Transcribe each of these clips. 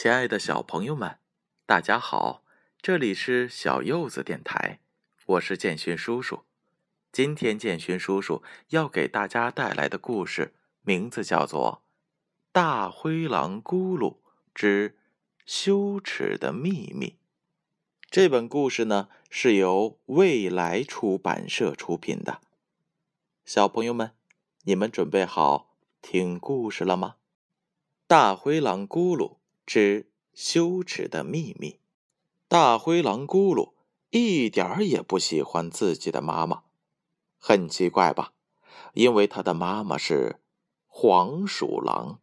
亲爱的小朋友们，大家好！这里是小柚子电台，我是建勋叔叔。今天建勋叔叔要给大家带来的故事名字叫做《大灰狼咕噜之羞耻的秘密》。这本故事呢是由未来出版社出品的。小朋友们，你们准备好听故事了吗？大灰狼咕噜。之羞耻的秘密。大灰狼咕噜一点儿也不喜欢自己的妈妈，很奇怪吧？因为他的妈妈是黄鼠狼。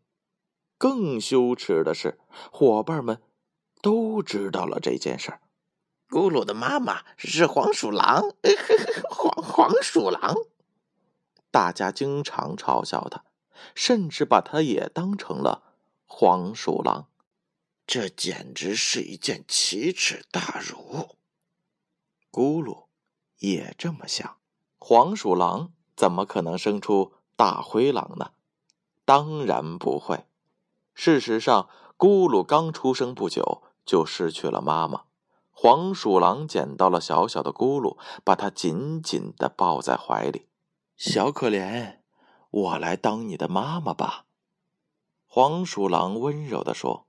更羞耻的是，伙伴们都知道了这件事儿。咕噜的妈妈是黄鼠狼，黄黄鼠狼。大家经常嘲笑他，甚至把他也当成了黄鼠狼。这简直是一件奇耻大辱！咕噜也这么想。黄鼠狼怎么可能生出大灰狼呢？当然不会。事实上，咕噜刚出生不久就失去了妈妈。黄鼠狼捡到了小小的咕噜，把它紧紧的抱在怀里。小可怜，我来当你的妈妈吧。黄鼠狼温柔地说。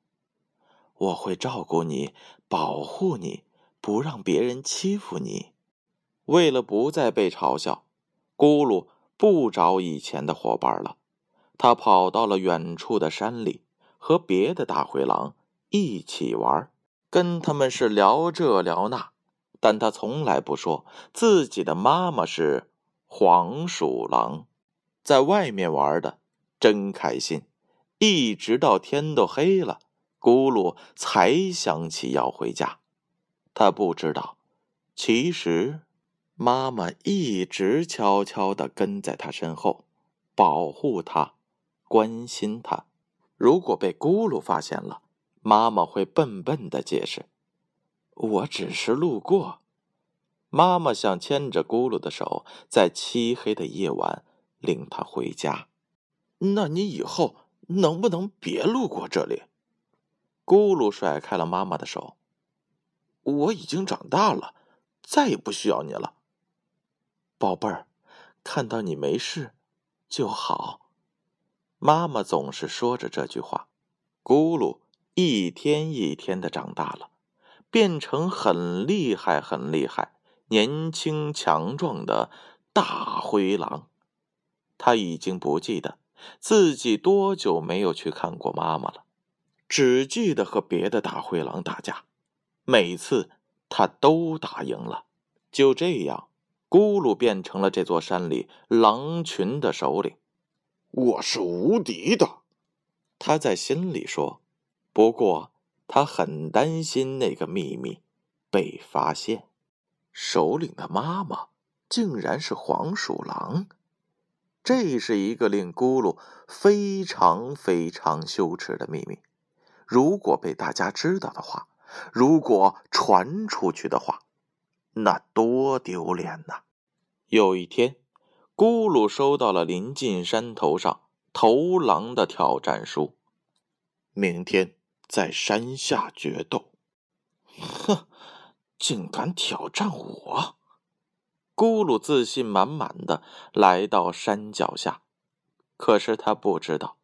我会照顾你，保护你，不让别人欺负你。为了不再被嘲笑，咕噜不找以前的伙伴了。他跑到了远处的山里，和别的大灰狼一起玩，跟他们是聊这聊那。但他从来不说自己的妈妈是黄鼠狼。在外面玩的真开心，一直到天都黑了。咕噜才想起要回家，他不知道，其实妈妈一直悄悄的跟在他身后，保护他，关心他。如果被咕噜发现了，妈妈会笨笨的解释：“我只是路过。”妈妈想牵着咕噜的手，在漆黑的夜晚领他回家。那你以后能不能别路过这里？咕噜甩开了妈妈的手。我已经长大了，再也不需要你了，宝贝儿。看到你没事就好。妈妈总是说着这句话。咕噜一天一天的长大了，变成很厉害、很厉害、年轻强壮的大灰狼。他已经不记得自己多久没有去看过妈妈了。只记得和别的大灰狼打架，每次他都打赢了。就这样，咕噜变成了这座山里狼群的首领。我是无敌的，他在心里说。不过，他很担心那个秘密被发现。首领的妈妈竟然是黄鼠狼，这是一个令咕噜非常非常羞耻的秘密。如果被大家知道的话，如果传出去的话，那多丢脸呐！有一天，咕噜收到了临近山头上头狼的挑战书，明天在山下决斗。哼，竟敢挑战我！咕噜自信满满的来到山脚下，可是他不知道，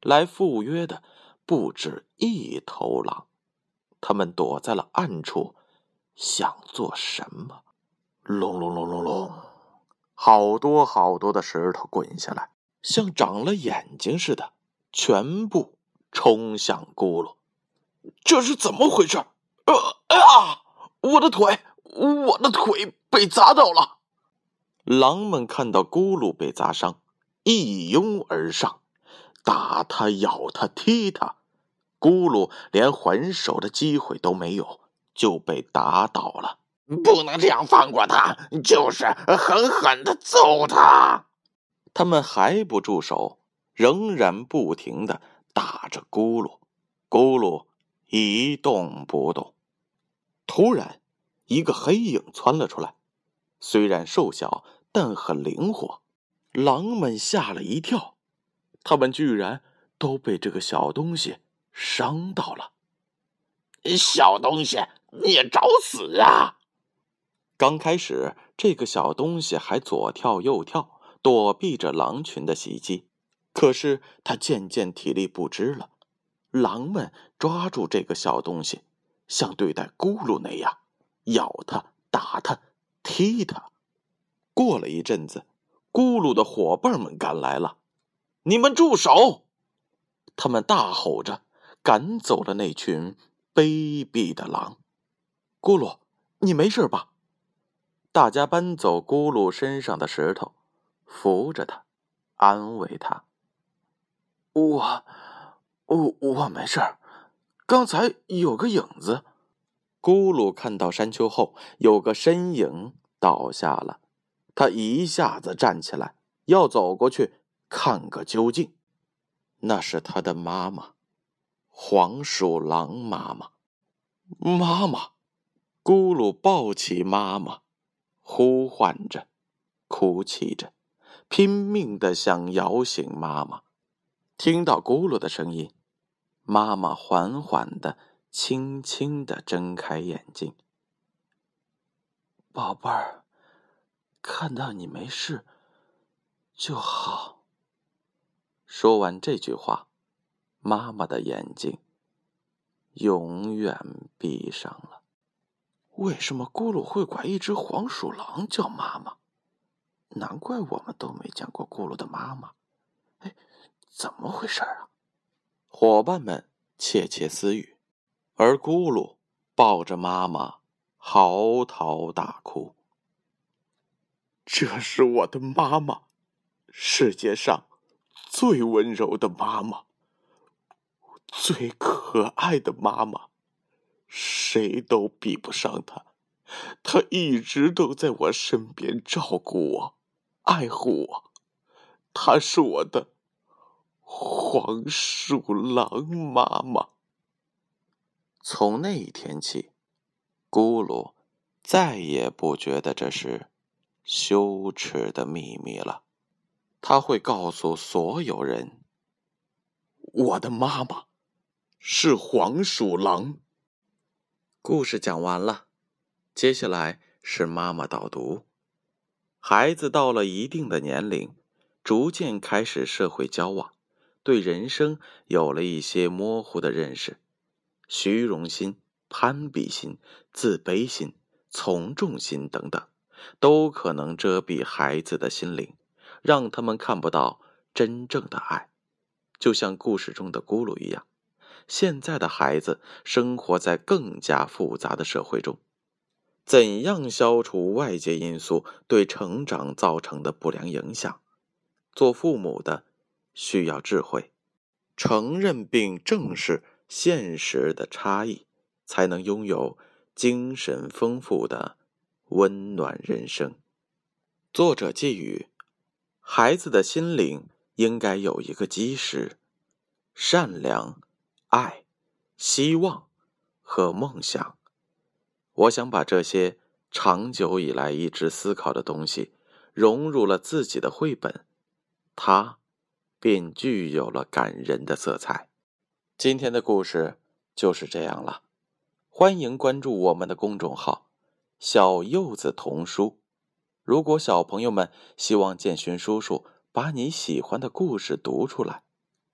来赴约的。不止一头狼，他们躲在了暗处，想做什么？隆隆隆隆隆，好多好多的石头滚下来，像长了眼睛似的，全部冲向咕噜。这是怎么回事？呃啊！我的腿，我的腿被砸到了！狼们看到咕噜被砸伤，一拥而上。打他，咬他，踢他，咕噜连还手的机会都没有，就被打倒了。不能这样放过他，就是狠狠的揍他。他们还不住手，仍然不停的打着咕噜。咕噜一动不动。突然，一个黑影窜了出来，虽然瘦小，但很灵活。狼们吓了一跳。他们居然都被这个小东西伤到了，小东西，你找死啊！刚开始，这个小东西还左跳右跳，躲避着狼群的袭击。可是他渐渐体力不支了，狼们抓住这个小东西，像对待咕噜那样，咬他、打他、踢他。过了一阵子，咕噜的伙伴们赶来了，“你们住手！”他们大吼着，赶走了那群卑鄙的狼。咕噜，你没事吧？大家搬走咕噜身上的石头，扶着他，安慰他。我，我我没事。刚才有个影子。咕噜看到山丘后有个身影倒下了，他一下子站起来，要走过去看个究竟。那是他的妈妈，黄鼠狼妈妈。妈妈，咕噜抱起妈妈，呼唤着，哭泣着，拼命的想摇醒妈妈。听到咕噜的声音，妈妈缓缓的、轻轻的睁开眼睛。宝贝儿，看到你没事就好。说完这句话，妈妈的眼睛永远闭上了。为什么咕噜会管一只黄鼠狼叫妈妈？难怪我们都没见过咕噜的妈妈。哎，怎么回事啊？伙伴们窃窃私语，而咕噜抱着妈妈嚎啕大哭。这是我的妈妈，世界上。最温柔的妈妈，最可爱的妈妈，谁都比不上她。她一直都在我身边照顾我、爱护我。她是我的黄鼠狼妈妈。从那一天起，咕噜再也不觉得这是羞耻的秘密了。他会告诉所有人：“我的妈妈是黄鼠狼。”故事讲完了，接下来是妈妈导读。孩子到了一定的年龄，逐渐开始社会交往，对人生有了一些模糊的认识，虚荣心、攀比心、自卑心、从众心等等，都可能遮蔽孩子的心灵。让他们看不到真正的爱，就像故事中的咕噜一样。现在的孩子生活在更加复杂的社会中，怎样消除外界因素对成长造成的不良影响？做父母的需要智慧，承认并正视现实的差异，才能拥有精神丰富的温暖人生。作者寄语。孩子的心灵应该有一个基石：善良、爱、希望和梦想。我想把这些长久以来一直思考的东西融入了自己的绘本，它便具有了感人的色彩。今天的故事就是这样了。欢迎关注我们的公众号“小柚子童书”。如果小朋友们希望建勋叔叔把你喜欢的故事读出来，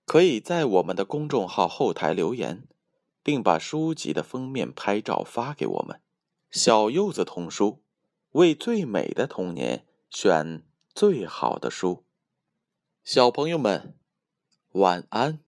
可以在我们的公众号后台留言，并把书籍的封面拍照发给我们。小柚子童书，为最美的童年选最好的书。小朋友们，晚安。